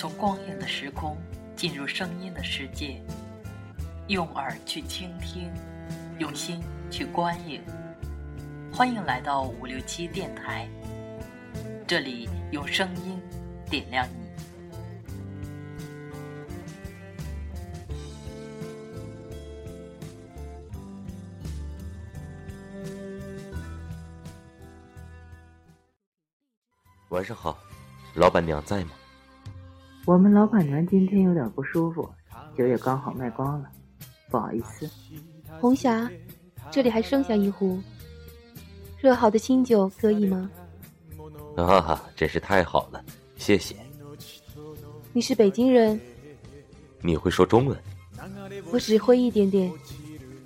从光影的时空进入声音的世界，用耳去倾听，用心去观影。欢迎来到五六七电台，这里用声音点亮你。晚上好，老板娘在吗？我们老板娘今天有点不舒服，酒也刚好卖光了，不好意思。红霞，这里还剩下一壶，热好的清酒可以吗？啊，真是太好了，谢谢。你是北京人？你会说中文？我只会一点点，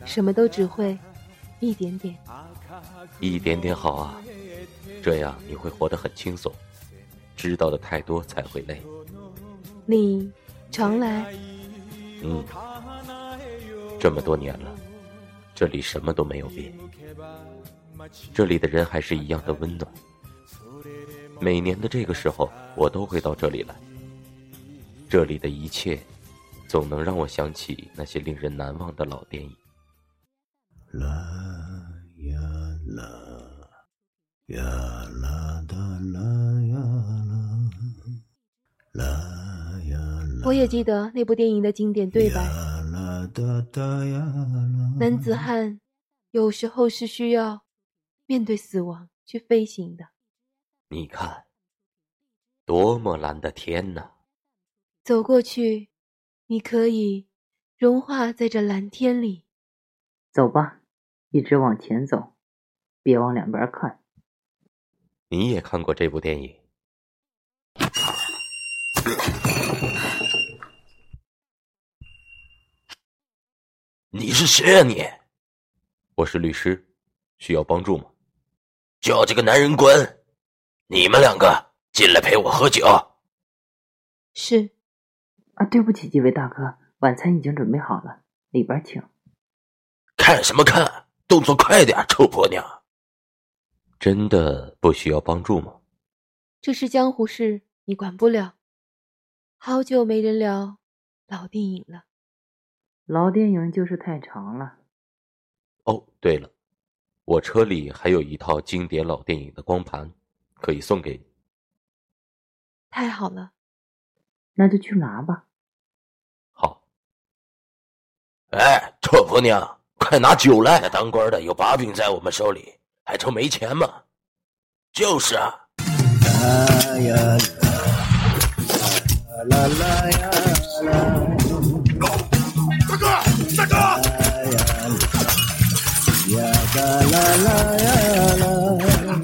什么都只会一点点。一点点好啊。这样你会活得很轻松，知道的太多才会累。你常来？嗯，这么多年了，这里什么都没有变，这里的人还是一样的温暖。每年的这个时候，我都会到这里来。这里的一切，总能让我想起那些令人难忘的老电影。啦呀啦。呀啦哒啦呀啦，啦。我也记得那部电影的经典对白。男子汉有时候是需要面对死亡去飞行的。你看，多么蓝的天呐！走过去，你可以融化在这蓝天里。走吧，一直往前走，别往两边看。你也看过这部电影？你是谁啊？你？我是律师，需要帮助吗？叫这个男人滚！你们两个进来陪我喝酒。是。啊，对不起，几位大哥，晚餐已经准备好了，里边请。看什么看？动作快点，臭婆娘！真的不需要帮助吗？这是江湖事，你管不了。好久没人聊老电影了。老电影就是太长了。哦，对了，我车里还有一套经典老电影的光盘，可以送给你。太好了，那就去拿吧。好。哎，臭婆娘，快拿酒来！当官的有把柄在我们手里。还愁没钱吗？就是啊。大啦啦啦啦啦啦啦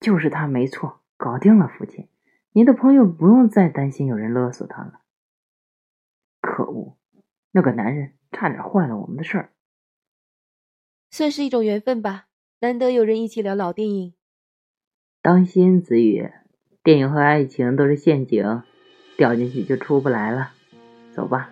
就是他没错，搞定了，父亲，您的朋友不用再担心有人勒索他了。可恶，那个男人差点坏了我们的事儿。算是一种缘分吧，难得有人一起聊老电影。当心，子宇，电影和爱情都是陷阱，掉进去就出不来了。走吧。